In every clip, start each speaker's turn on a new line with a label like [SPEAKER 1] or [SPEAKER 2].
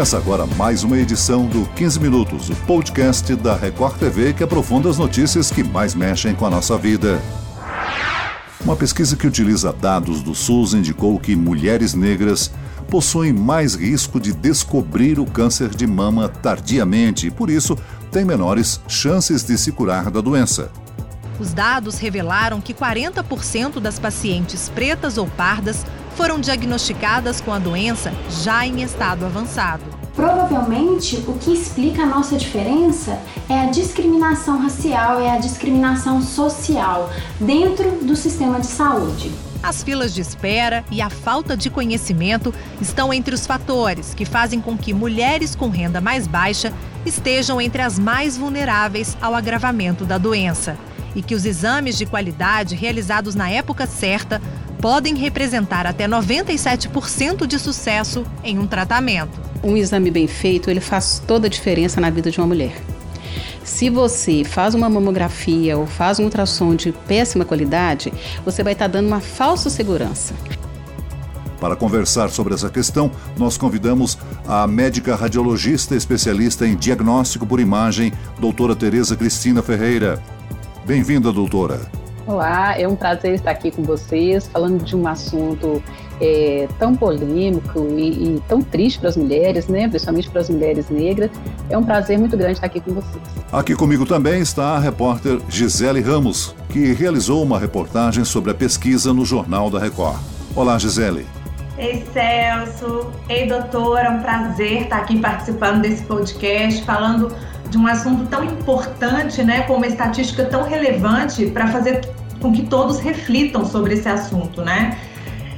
[SPEAKER 1] Começa agora mais uma edição do 15 Minutos, o podcast da Record TV que aprofunda as notícias que mais mexem com a nossa vida. Uma pesquisa que utiliza dados do SUS indicou que mulheres negras possuem mais risco de descobrir o câncer de mama tardiamente e, por isso, têm menores chances de se curar da doença.
[SPEAKER 2] Os dados revelaram que 40% das pacientes pretas ou pardas foram diagnosticadas com a doença já em estado avançado.
[SPEAKER 3] Provavelmente o que explica a nossa diferença é a discriminação racial, é a discriminação social dentro do sistema de saúde.
[SPEAKER 2] As filas de espera e a falta de conhecimento estão entre os fatores que fazem com que mulheres com renda mais baixa estejam entre as mais vulneráveis ao agravamento da doença e que os exames de qualidade realizados na época certa podem representar até 97% de sucesso em um tratamento.
[SPEAKER 4] Um exame bem feito, ele faz toda a diferença na vida de uma mulher. Se você faz uma mamografia ou faz um ultrassom de péssima qualidade, você vai estar dando uma falsa segurança.
[SPEAKER 1] Para conversar sobre essa questão, nós convidamos a médica radiologista especialista em diagnóstico por imagem, doutora Tereza Cristina Ferreira. Bem-vinda, doutora.
[SPEAKER 5] Olá, é um prazer estar aqui com vocês, falando de um assunto é, tão polêmico e, e, tão triste para as mulheres, né? principalmente para as mulheres negras. É um prazer muito grande estar aqui com vocês.
[SPEAKER 1] Aqui comigo também está a repórter Gisele Ramos, que realizou uma reportagem sobre a pesquisa no Jornal da Record. Olá, Gisele.
[SPEAKER 6] Ei, Celso. Ei, doutora. É um prazer estar aqui participando desse podcast, falando de um assunto tão importante, né, com uma estatística tão relevante para fazer com que todos reflitam sobre esse assunto, né?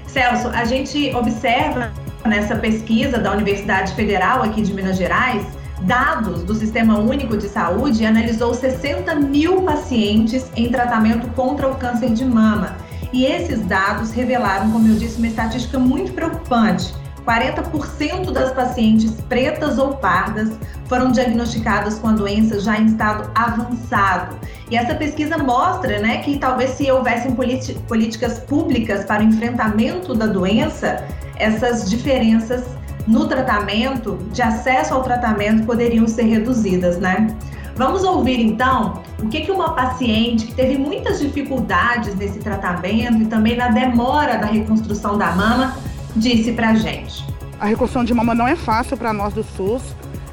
[SPEAKER 6] Celso, a gente observa nessa pesquisa da Universidade Federal aqui de Minas Gerais dados do Sistema Único de Saúde analisou 60 mil pacientes em tratamento contra o câncer de mama. E esses dados revelaram, como eu disse, uma estatística muito preocupante. 40% das pacientes pretas ou pardas foram diagnosticadas com a doença já em estado avançado. E essa pesquisa mostra né, que talvez se houvessem políticas públicas para o enfrentamento da doença, essas diferenças no tratamento, de acesso ao tratamento, poderiam ser reduzidas, né? Vamos ouvir então o que, que uma paciente que teve muitas dificuldades nesse tratamento e também na demora da reconstrução da mama disse pra gente.
[SPEAKER 7] A reconstrução de mama não é fácil para nós do SUS.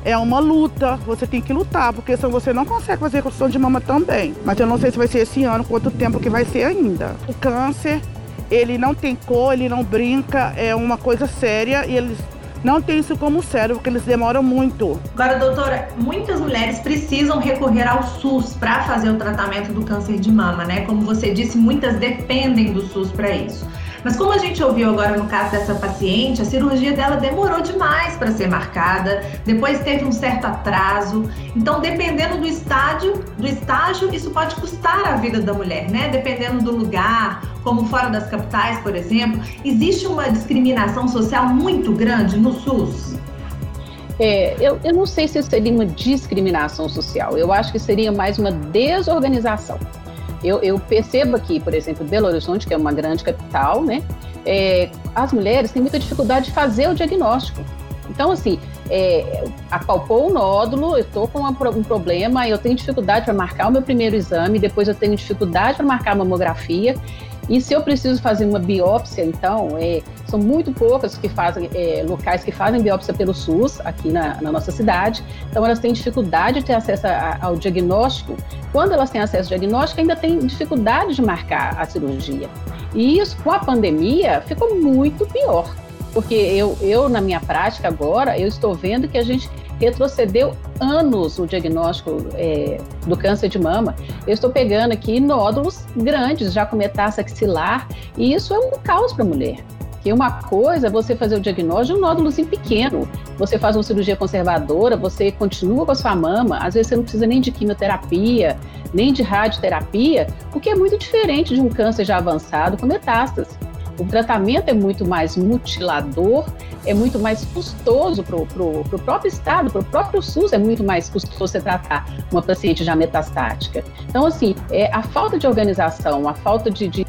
[SPEAKER 7] É uma luta, você tem que lutar, porque senão você não consegue fazer reconstrução de mama também. Mas eu não sei se vai ser esse ano, quanto tempo que vai ser ainda. O câncer, ele não tem cor, ele não brinca, é uma coisa séria e eles não tem isso como sério, porque eles demoram muito.
[SPEAKER 6] Agora, doutora, muitas mulheres precisam recorrer ao SUS para fazer o tratamento do câncer de mama, né? Como você disse, muitas dependem do SUS para isso. Mas como a gente ouviu agora no caso dessa paciente, a cirurgia dela demorou demais para ser marcada, depois teve um certo atraso. Então, dependendo do estágio, do estágio, isso pode custar a vida da mulher, né? Dependendo do lugar, como fora das capitais, por exemplo, existe uma discriminação social muito grande no SUS.
[SPEAKER 5] É, eu, eu não sei se seria uma discriminação social, eu acho que seria mais uma desorganização. Eu, eu, percebo aqui, por exemplo, Belo Horizonte, que é uma grande capital, né? É, as mulheres têm muita dificuldade de fazer o diagnóstico. Então, assim, é, apalpou o nódulo, eu estou com uma, um problema, eu tenho dificuldade para marcar o meu primeiro exame, depois eu tenho dificuldade para marcar a mamografia, e se eu preciso fazer uma biópsia, então, é, são muito poucas que fazem, é, locais que fazem biópsia pelo SUS aqui na, na, nossa cidade. Então, elas têm dificuldade de ter acesso a, ao diagnóstico. Quando elas têm acesso ao diagnóstico, ainda têm dificuldade de marcar a cirurgia. E isso, com a pandemia, ficou muito pior. Porque eu, eu, na minha prática agora, eu estou vendo que a gente retrocedeu anos o diagnóstico é, do câncer de mama. Eu estou pegando aqui nódulos grandes, já com metástase axilar, e isso é um caos para a mulher. Que uma coisa é você fazer o diagnóstico de um nódulozinho pequeno. Você faz uma cirurgia conservadora, você continua com a sua mama, às vezes você não precisa nem de quimioterapia, nem de radioterapia, o que é muito diferente de um câncer já avançado com metástase. O tratamento é muito mais mutilador, é muito mais custoso para o próprio Estado, para o próprio SUS, é muito mais custoso você tratar uma paciente já metastática. Então, assim, é, a falta de organização, a falta de, de,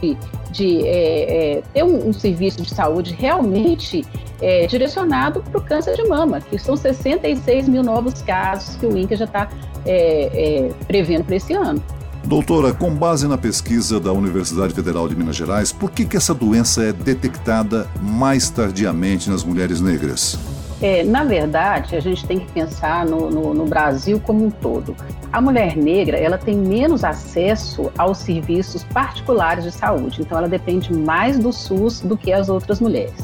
[SPEAKER 5] de é, é, ter um, um, serviço de saúde realmente é, direcionado para o câncer de mama, que são 66 mil novos casos que o INCA já está é, é, prevendo para esse ano.
[SPEAKER 1] Doutora, com base na pesquisa da Universidade Federal de Minas Gerais, por que, que essa doença é detectada mais tardiamente nas mulheres negras?
[SPEAKER 5] É, na verdade, a gente tem que pensar no, no, no, Brasil como um todo. A mulher negra ela tem menos acesso aos serviços particulares de saúde, então ela depende mais do SUS do que as outras mulheres.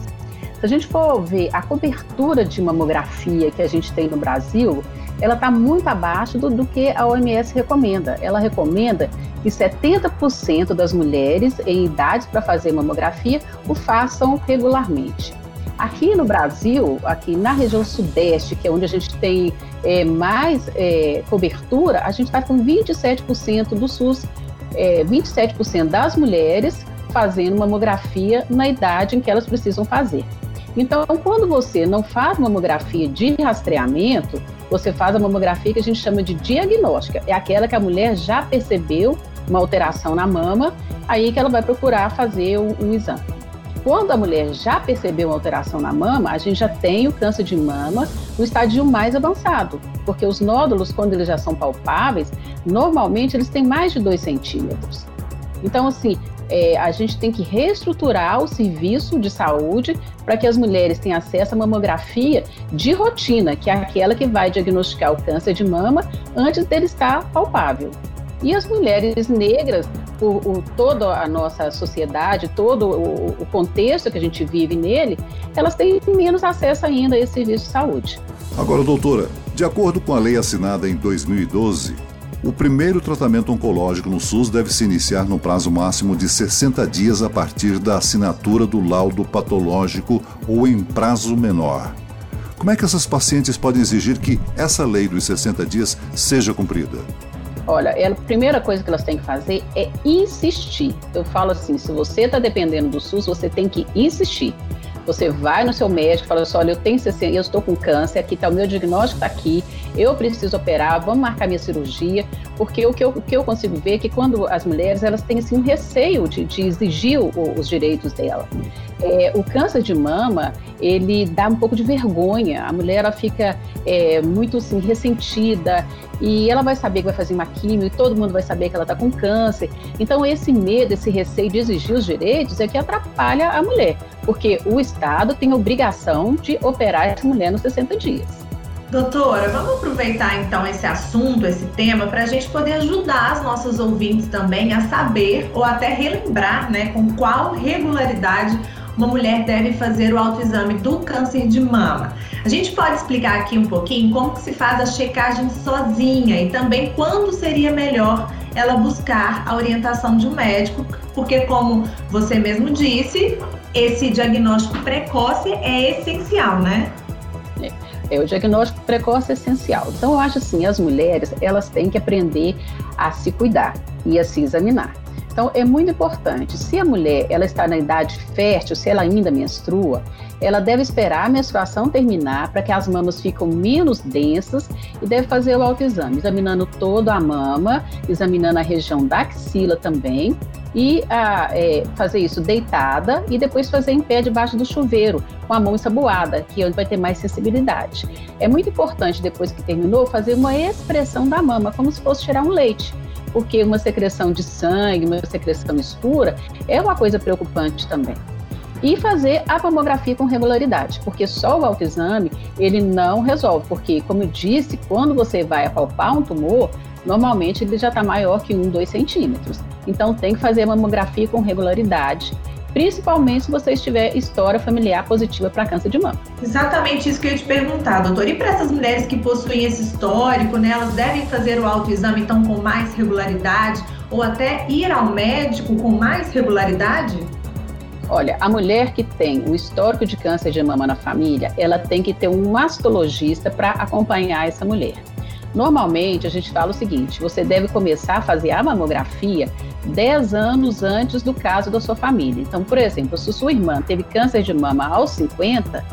[SPEAKER 5] Se a gente for ver a cobertura de mamografia que a gente tem no Brasil, ela está muito abaixo do, do, que a OMS recomenda. Ela recomenda que 70% das mulheres em idades para fazer mamografia o façam regularmente. Aqui no Brasil, aqui na região sudeste, que é onde a gente tem é, mais é, cobertura, a gente está com 27% do SUS, é, 27% das mulheres fazendo mamografia na idade em que elas precisam fazer. Então, quando você não faz mamografia de rastreamento, você faz a mamografia que a gente chama de diagnóstica. É aquela que a mulher já percebeu uma alteração na mama, aí que ela vai procurar fazer o, exame. Quando a mulher já percebeu uma alteração na mama, a gente já tem o câncer de mama no estádio mais avançado, porque os nódulos, quando eles já são palpáveis, normalmente eles têm mais de 2 centímetros. Então, assim, é, a gente tem que reestruturar o serviço de saúde para que as mulheres tenham acesso à mamografia de rotina, que é aquela que vai diagnosticar o câncer de mama antes dele estar palpável. E as mulheres negras, por, por toda a nossa sociedade, todo o, o contexto que a gente vive nele, elas têm menos acesso ainda a esse serviço de saúde.
[SPEAKER 1] Agora, doutora, de acordo com a lei assinada em 2012, o primeiro tratamento oncológico no SUS deve se iniciar no prazo máximo de 60 dias a partir da assinatura do laudo patológico ou em prazo menor. Como é que essas pacientes podem exigir que essa lei dos 60 dias seja cumprida?
[SPEAKER 5] Olha, a primeira coisa que elas têm que fazer é insistir. Eu falo assim: se você está dependendo do SUS, você tem que insistir. Você vai no seu médico fala assim: olha, eu tenho 60, eu estou com câncer, aqui está o meu diagnóstico, está aqui, eu preciso operar, vamos marcar minha cirurgia, porque o que eu, o que eu consigo ver é que quando as mulheres elas têm assim, um receio de, de exigir o, os direitos dela. É, o câncer de mama, ele dá um pouco de vergonha, a mulher ela fica é, muito assim, ressentida e ela vai saber que vai fazer uma quimio e todo mundo vai saber que ela está com câncer. Então, esse medo, esse receio de exigir os direitos é que atrapalha a mulher, porque o Estado tem a obrigação de operar essa mulher nos 60 dias.
[SPEAKER 6] Doutora, vamos aproveitar então esse assunto, esse tema, para a gente poder ajudar as nossas ouvintes também a saber ou até relembrar, né, com qual regularidade uma mulher deve fazer o autoexame do câncer de mama. A gente pode explicar aqui um pouquinho como se faz a checagem sozinha e também quando seria melhor ela buscar a orientação de um médico, porque como você mesmo disse, esse diagnóstico precoce é essencial, né?
[SPEAKER 5] É, o diagnóstico precoce é essencial. Então, eu acho assim, as mulheres, elas têm que aprender a se cuidar e a se examinar. Então, é muito importante, se a mulher ela está na idade fértil, se ela ainda menstrua, ela deve esperar a menstruação terminar para que as mamas fiquem menos densas e deve fazer o autoexame, examinando toda a mama, examinando a região da axila também, e a, é, fazer isso deitada e depois fazer em pé debaixo do chuveiro, com a mão ensaboada, que é onde vai ter mais sensibilidade. É muito importante, depois que terminou, fazer uma expressão da mama, como se fosse tirar um leite porque uma secreção de sangue, uma secreção escura, é uma coisa preocupante também. E fazer a mamografia com regularidade, porque só o autoexame ele não resolve, porque, como eu disse, quando você vai apalpar um tumor, normalmente ele já está maior que 1, 2 centímetros. Então tem que fazer a mamografia com regularidade, principalmente se você tiver história familiar positiva para câncer de mama.
[SPEAKER 6] Exatamente isso que eu ia te perguntar, doutor. E para essas mulheres que possuem esse histórico, né, elas devem fazer o autoexame então com mais regularidade ou até ir ao médico com mais regularidade?
[SPEAKER 5] Olha, a mulher que tem o histórico de câncer de mama na família, ela tem que ter um mastologista para acompanhar essa mulher. Normalmente, a gente fala o seguinte: você deve começar a fazer a mamografia 10 anos antes do caso da sua família. Então, por exemplo, se sua irmã teve câncer de mama aos 50,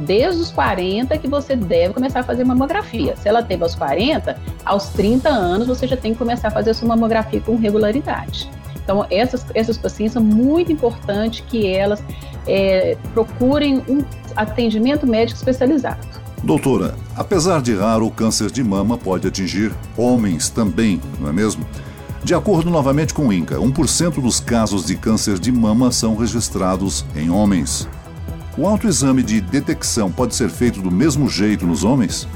[SPEAKER 5] desde os 40 que você deve começar a fazer mamografia. Se ela teve aos 40, aos 30 anos você já tem que começar a fazer sua mamografia com regularidade. Então, essas, essas pacientes são muito importantes que elas é, procurem um atendimento médico especializado.
[SPEAKER 1] Doutora, apesar de raro, o câncer de mama pode atingir homens também, não é mesmo? De acordo novamente com o INCA, 1% dos casos de câncer de mama são registrados em homens. O autoexame de detecção pode ser feito do mesmo jeito nos homens?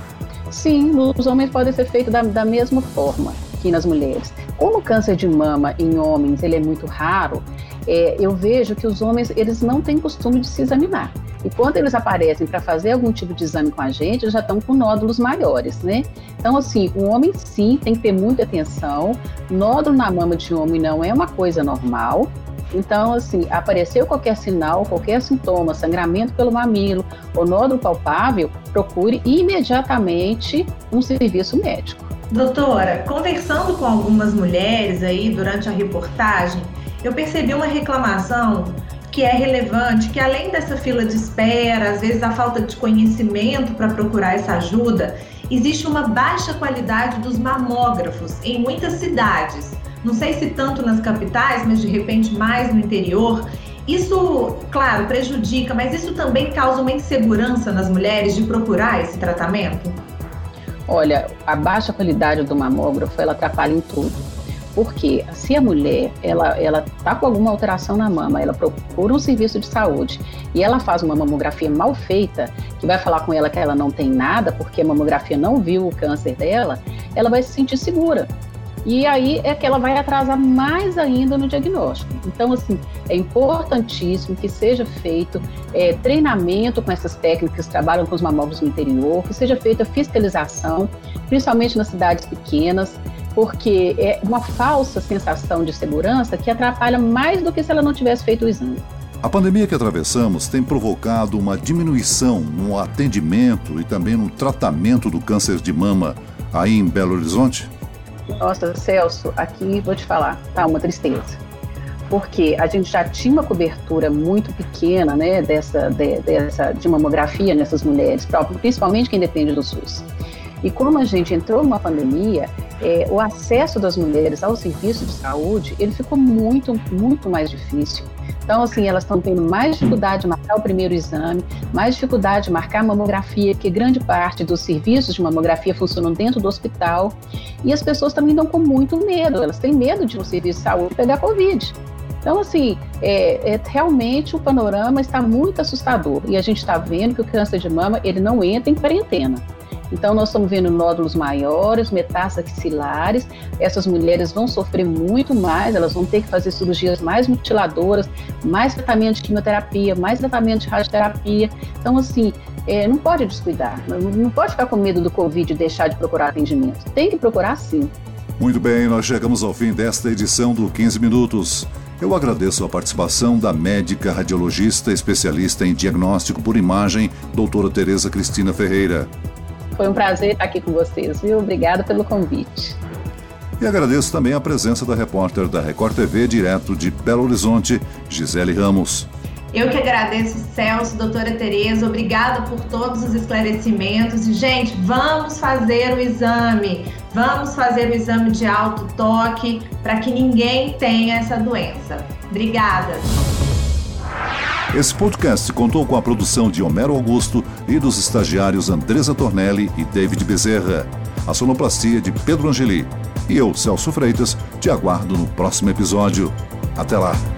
[SPEAKER 5] Sim, nos homens pode ser feito da, da mesma forma que nas mulheres. Como o câncer de mama em homens ele é muito raro, é, eu vejo que os homens eles não têm costume de se examinar. E quando eles aparecem para fazer algum tipo de exame com a gente, já estão com nódulos maiores, né? Então, assim, o homem sim tem que ter muita atenção. Nódulo na mama de homem não é uma coisa normal. Então, assim, apareceu qualquer sinal, qualquer sintoma, sangramento pelo mamilo ou nódulo palpável, procure imediatamente um serviço médico.
[SPEAKER 6] Doutora, conversando com algumas mulheres aí durante a reportagem, eu percebi uma reclamação que é relevante, que além dessa fila de espera, às vezes a falta de conhecimento para procurar essa ajuda, existe uma baixa qualidade dos mamógrafos em muitas cidades não sei se tanto nas capitais, mas de repente mais no interior. Isso, claro, prejudica, mas isso também causa uma insegurança nas mulheres de procurar esse tratamento?
[SPEAKER 5] Olha, a baixa qualidade do mamógrafo, ela atrapalha em tudo. Porque se a mulher, ela, ela tá com alguma alteração na mama, ela procura um serviço de saúde e ela faz uma mamografia mal feita, que vai falar com ela que ela não tem nada, porque a mamografia não viu o câncer dela, ela vai se sentir segura. E aí é que ela vai atrasar mais ainda no diagnóstico. Então, assim, é importantíssimo que seja feito é, treinamento com essas técnicas que trabalham com os mamógrafos no interior, que seja feita fiscalização, principalmente nas cidades pequenas, porque é uma falsa sensação de segurança que atrapalha mais do que se ela não tivesse feito o exame.
[SPEAKER 1] A pandemia que atravessamos tem provocado uma diminuição no atendimento e também no tratamento do câncer de mama aí em Belo Horizonte?
[SPEAKER 5] Nossa, Celso, aqui vou te falar, tá uma tristeza. Porque a gente já tinha uma cobertura muito pequena, né, dessa, de, dessa de mamografia nessas mulheres, principalmente quem depende do SUS. E como a gente entrou numa pandemia, é, o acesso das mulheres ao serviço de saúde, ele ficou muito, muito mais difícil. Então, assim, elas estão tendo mais dificuldade de marcar o primeiro exame, mais dificuldade de marcar a mamografia, que grande parte dos serviços de mamografia funcionam dentro do hospital. E as pessoas também estão com muito medo, elas têm medo de um serviço de saúde pegar Covid. Então, assim, é, é, realmente o panorama está muito assustador e a gente está vendo que o câncer de mama ele não entra em quarentena. Então, nós estamos vendo nódulos maiores, metástases axilares. Essas mulheres vão sofrer muito mais, elas vão ter que fazer cirurgias mais mutiladoras, mais tratamento de quimioterapia, mais tratamento de radioterapia. Então, assim, é, não pode descuidar, não pode ficar com medo do Covid e deixar de procurar atendimento. Tem que procurar sim.
[SPEAKER 1] Muito bem, nós chegamos ao fim desta edição do 15 Minutos. Eu agradeço a participação da médica radiologista especialista em diagnóstico por imagem, doutora Tereza Cristina Ferreira.
[SPEAKER 5] Foi um prazer estar aqui com vocês, viu? Obrigada pelo convite.
[SPEAKER 1] E agradeço também a presença da repórter da Record TV, direto de Belo Horizonte, Gisele Ramos.
[SPEAKER 6] Eu que agradeço, Celso, doutora Tereza, obrigada por todos os esclarecimentos. E, gente, vamos fazer o exame. Vamos fazer o exame de alto toque para que ninguém tenha essa doença. Obrigada.
[SPEAKER 1] Esse podcast contou com a produção de Homero Augusto e dos estagiários Andresa Tornelli e David Bezerra. A sonoplastia de Pedro Angeli. E eu, Celso Freitas, te aguardo no próximo episódio. Até lá!